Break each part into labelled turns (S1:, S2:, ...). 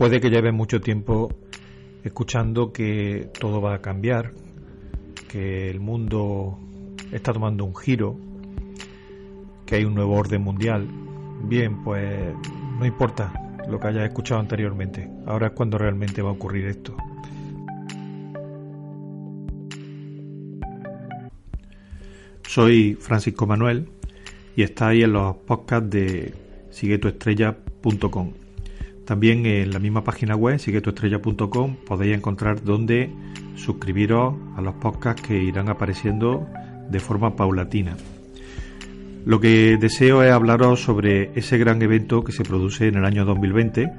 S1: Puede que lleve mucho tiempo escuchando que todo va a cambiar, que el mundo está tomando un giro, que hay un nuevo orden mundial. Bien, pues no importa lo que hayas escuchado anteriormente. Ahora es cuando realmente va a ocurrir esto. Soy Francisco Manuel y está ahí en los podcasts de siguetuestrella.com. También en la misma página web, siguetuestrella.com, podéis encontrar donde suscribiros a los podcasts que irán apareciendo de forma paulatina. Lo que deseo es hablaros sobre ese gran evento que se produce en el año 2020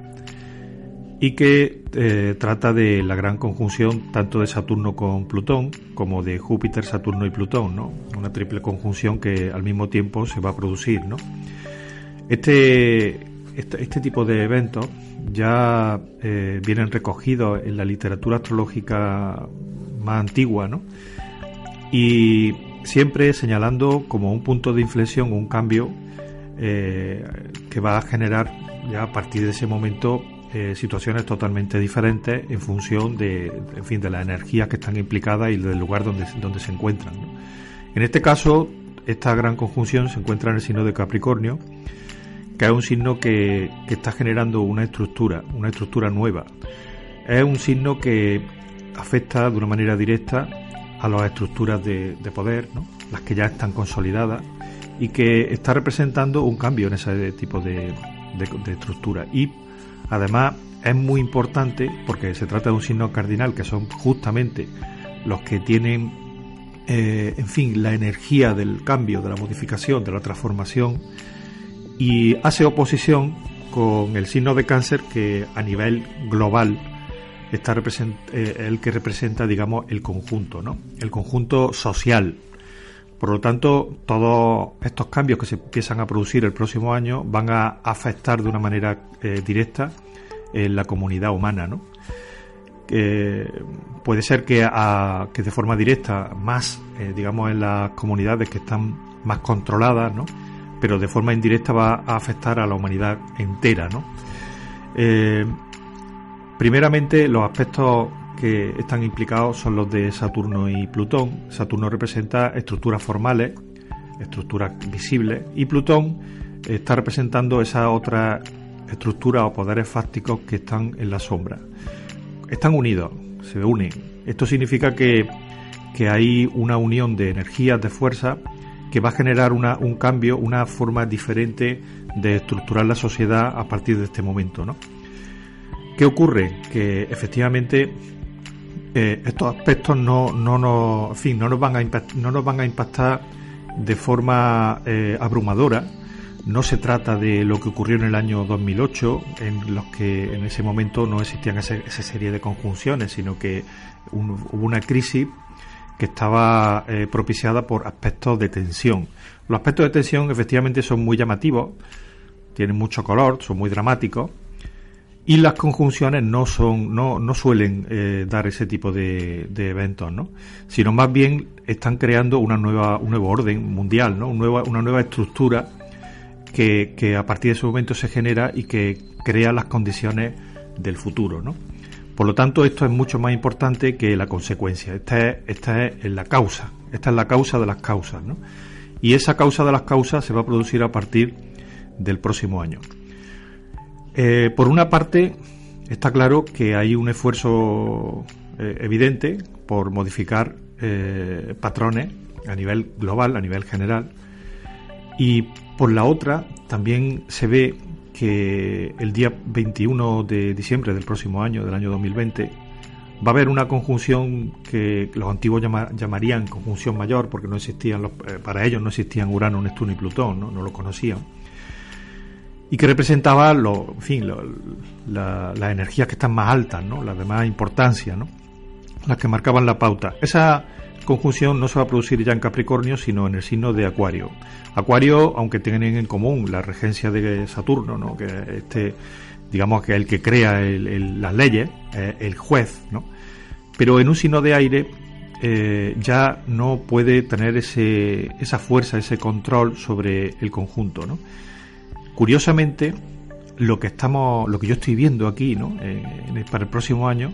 S1: y que eh, trata de la gran conjunción tanto de Saturno con Plutón como de Júpiter, Saturno y Plutón, ¿no? Una triple conjunción que al mismo tiempo se va a producir, ¿no? Este este, este, tipo de eventos ya eh, vienen recogidos en la literatura astrológica más antigua, ¿no? Y siempre señalando como un punto de inflexión, un cambio eh, que va a generar ya a partir de ese momento eh, situaciones totalmente diferentes en función de, en fin, de las energías que están implicadas y del lugar donde, donde se encuentran. En este caso, esta gran conjunción se encuentra en el signo de Capricornio que es un signo que, está generando una estructura, una estructura nueva. Es un signo que afecta de una manera directa a las estructuras de, poder, las que ya están consolidadas, y que está representando un cambio en ese tipo de, estructura. Y además es muy importante porque se trata de un signo cardinal que son justamente los que tienen, eh, en fin, la energía del cambio, de la modificación, de la transformación y hace oposición con el signo de cáncer que a nivel global está eh, el que representa, digamos, el conjunto, ¿no? El conjunto social. Por lo tanto, todos estos cambios que se empiezan a producir el próximo año van a afectar de una manera eh, directa en la comunidad humana, ¿no? puede ser que, que, de forma directa, más, eh, digamos, en las comunidades que están más controladas, ¿no? Pero de forma indirecta va a afectar a la humanidad entera. ¿no? Eh, primeramente, los aspectos que están implicados son los de Saturno y Plutón. Saturno representa estructuras formales, estructuras visibles, y Plutón está representando esas otras estructuras o poderes fácticos que están en la sombra. Están unidos, se unen. Esto significa que, que hay una unión de energías, de fuerzas, que va a generar una, un cambio, una forma diferente de estructurar la sociedad a partir de este momento. ¿no? ¿Qué ocurre? Que efectivamente eh, estos aspectos no, no, nos, fin, no, nos van a no nos van a impactar de forma eh, abrumadora. No se trata de lo que ocurrió en el año 2008, en los que en ese momento no existían esa, serie de conjunciones, sino que hubo una crisis que estaba eh, propiciada por aspectos de tensión. Los aspectos de tensión efectivamente son muy llamativos, tienen mucho color, son muy dramáticos y las conjunciones no son no, no suelen eh, dar ese tipo de, eventos, ¿no? sino más bien están creando una nueva un nuevo orden mundial, ¿no? una, nueva, una nueva estructura que, que a partir de ese momento se genera y que crea las condiciones del futuro, ¿no? Por lo tanto, esto es mucho más importante que la consecuencia. Esta es, la causa. Esta es la causa de las causas. ¿no? Y esa causa de las causas se va a producir a partir del próximo año. Eh, por una parte, está claro que hay un esfuerzo eh, evidente por modificar eh, patrones a nivel global, a nivel general. Y por la otra, también se ve que el día 21 de diciembre del próximo año, del año 2020, va a haber una conjunción que los antiguos llamarían conjunción mayor, porque no existían los, eh, para ellos no existían Urano, Neptuno y Plutón, no, lo conocían. y que representaba lo, fin, las energías que están más altas, ¿no? las de más importancia, ¿no? las que marcaban la pauta. Esa conjunción no se va a producir ya en Capricornio, sino en el signo de Acuario. Acuario, aunque tienen en común la regencia de Saturno, ¿no? que este, digamos que es el que crea las leyes, el juez, ¿no? pero en un signo de aire eh, ya no puede tener ese, esa fuerza, ese control sobre el conjunto. ¿no? Curiosamente, lo que estamos, lo que yo estoy viendo aquí, ¿no? Eh, para el próximo año,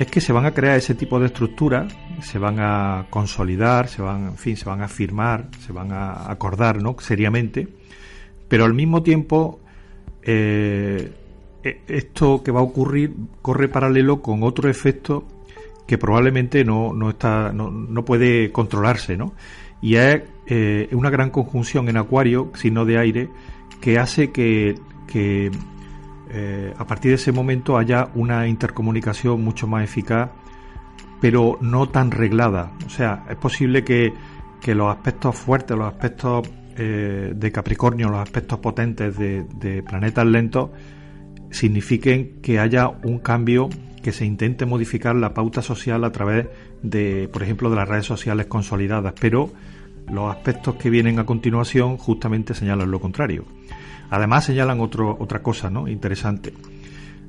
S1: es que se van a crear ese tipo de estructuras, se van a consolidar, se van, en fin, se van a firmar, se van a acordar, ¿no? Seriamente, pero al mismo tiempo eh, e, esto que va a ocurrir corre paralelo con otro efecto que probablemente no, no está, no, no puede controlarse, ¿no? Y es eh, una gran conjunción en Acuario, signo de aire, que hace que, que eh, a partir de ese momento haya una intercomunicación mucho más eficaz, pero no tan reglada. O sea, es posible que, los aspectos fuertes, los aspectos eh, de Capricornio, los aspectos potentes de, planetas lentos, signifiquen que haya un cambio que se intente modificar la pauta social a través de, por ejemplo, de las redes sociales consolidadas, pero los aspectos que vienen a continuación justamente señalan lo contrario. Además señalan otro, otra cosa ¿no? interesante.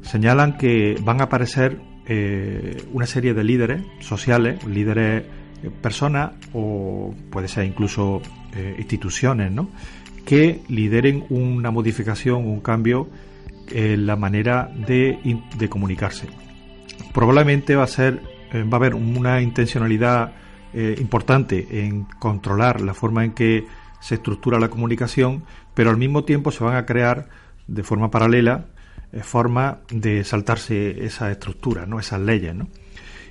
S1: Señalan que van a aparecer eh, una serie de líderes sociales, líderes eh, personas o puede ser incluso eh, instituciones, ¿no? que lideren una modificación, un cambio en la manera de, de comunicarse. Probablemente va a ser, va a haber una intencionalidad importante en controlar la forma en que se estructura la comunicación, pero al mismo tiempo se van a crear de forma paralela eh, formas de saltarse esa estructura, ¿no? esas leyes. ¿no?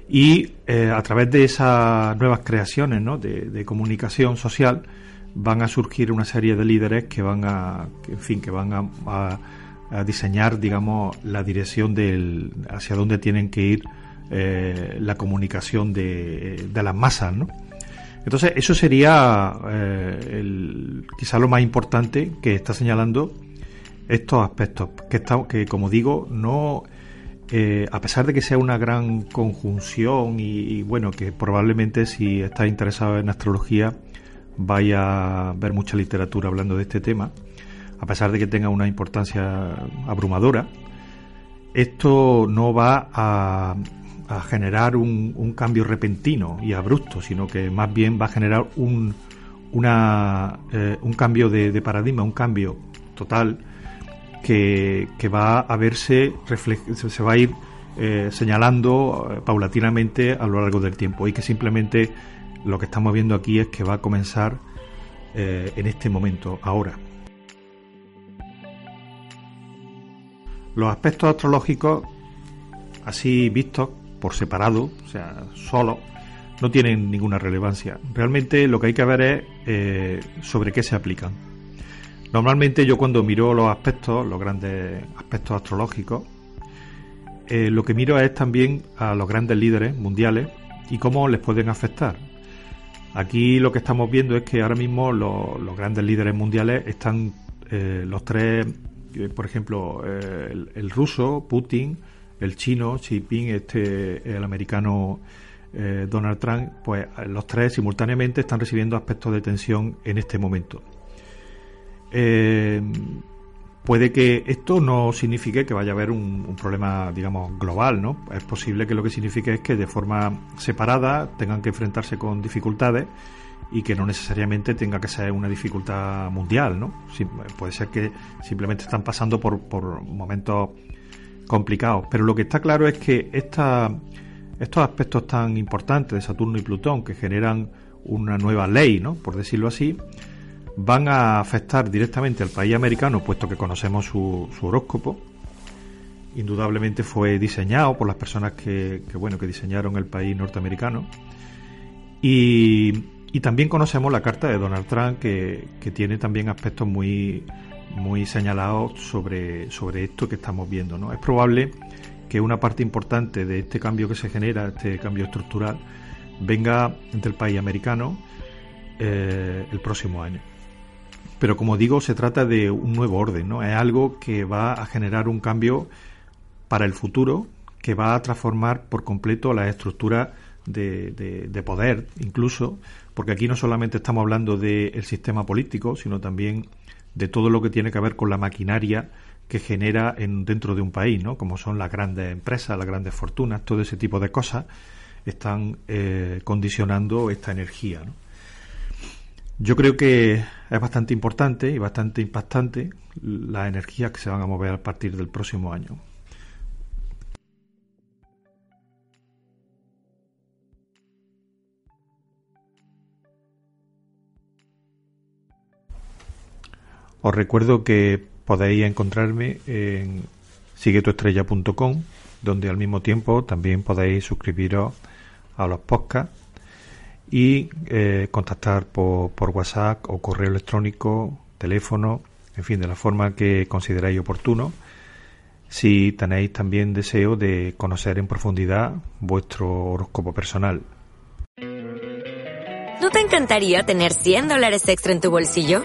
S1: Y eh, a través de esas nuevas creaciones ¿no? de, comunicación social van a surgir una serie de líderes que van a, en fin, que van a, diseñar, digamos, la dirección del, hacia dónde tienen que ir eh, la comunicación de, de las masas, ¿no? Entonces, eso sería eh, el, quizá lo más importante que está señalando estos aspectos, que, está, que como digo, no, eh, a pesar de que sea una gran conjunción y, bueno, que probablemente si estás interesado en astrología vaya a ver mucha literatura hablando de este tema, a pesar de que tenga una importancia abrumadora, esto no va a, a generar un, cambio repentino y abrupto, sino que más bien va a generar un, eh, un cambio de, paradigma, un cambio total que, va a verse, se va a ir eh, señalando eh, paulatinamente a lo largo del tiempo y que simplemente lo que estamos viendo aquí es que va a comenzar en este momento, ahora. Los aspectos astrológicos, así vistos, por separado, o sea, solo, no tienen ninguna relevancia. Realmente lo que hay que ver es eh, sobre qué se aplican. Normalmente yo cuando miro los aspectos, los grandes aspectos astrológicos, eh, lo que miro es también a los grandes líderes mundiales y cómo les pueden afectar. Aquí lo que estamos viendo es que ahora mismo los, grandes líderes mundiales están eh, los tres, por ejemplo, el, ruso, Putin, el chino Xi Jinping, este, el americano eh, Donald Trump, pues los tres simultáneamente están recibiendo aspectos de tensión en este momento. Eh, puede que esto no signifique que vaya a haber un, problema, digamos, global, ¿no? Es posible que lo que signifique es que de forma separada tengan que enfrentarse con dificultades y que no necesariamente tenga que ser una dificultad mundial, ¿no? puede ser que simplemente están pasando por, por momentos complicados. Pero lo que está claro es que estos aspectos tan importantes de Saturno y Plutón, que generan una nueva ley, ¿no? por decirlo así, van a afectar directamente al país americano, puesto que conocemos su, horóscopo. Indudablemente fue diseñado por las personas que, bueno, que diseñaron el país norteamericano. Y, también conocemos la carta de Donald Trump, que, que tiene también aspectos muy, muy señalados sobre, sobre esto que estamos viendo. ¿no? Es probable que una parte importante de este cambio que se genera, este cambio estructural, venga del país americano eh, el próximo año. pero como digo, se trata de un nuevo orden, ¿no? Es algo que va a generar un cambio para el futuro, que va a transformar por completo la estructura de, de, poder, incluso, porque aquí no solamente estamos hablando del sistema político, sino también de todo lo que tiene que ver con la maquinaria que genera en, dentro de un país, ¿no? como son las grandes empresas, las grandes fortunas, todo ese tipo de cosas están eh, condicionando esta energía. Yo creo que es bastante importante y bastante impactante las energías que se van a mover a partir del próximo año. Os recuerdo que podéis encontrarme en siguetuestrella.com, donde al mismo tiempo también podéis suscribiros a los podcasts y eh, contactar por, por WhatsApp o correo electrónico, teléfono, en fin, de la forma que consideráis oportuno. Si tenéis también deseo de conocer en profundidad vuestro horóscopo personal.
S2: ¿No te encantaría tener 100 dólares extra en tu bolsillo?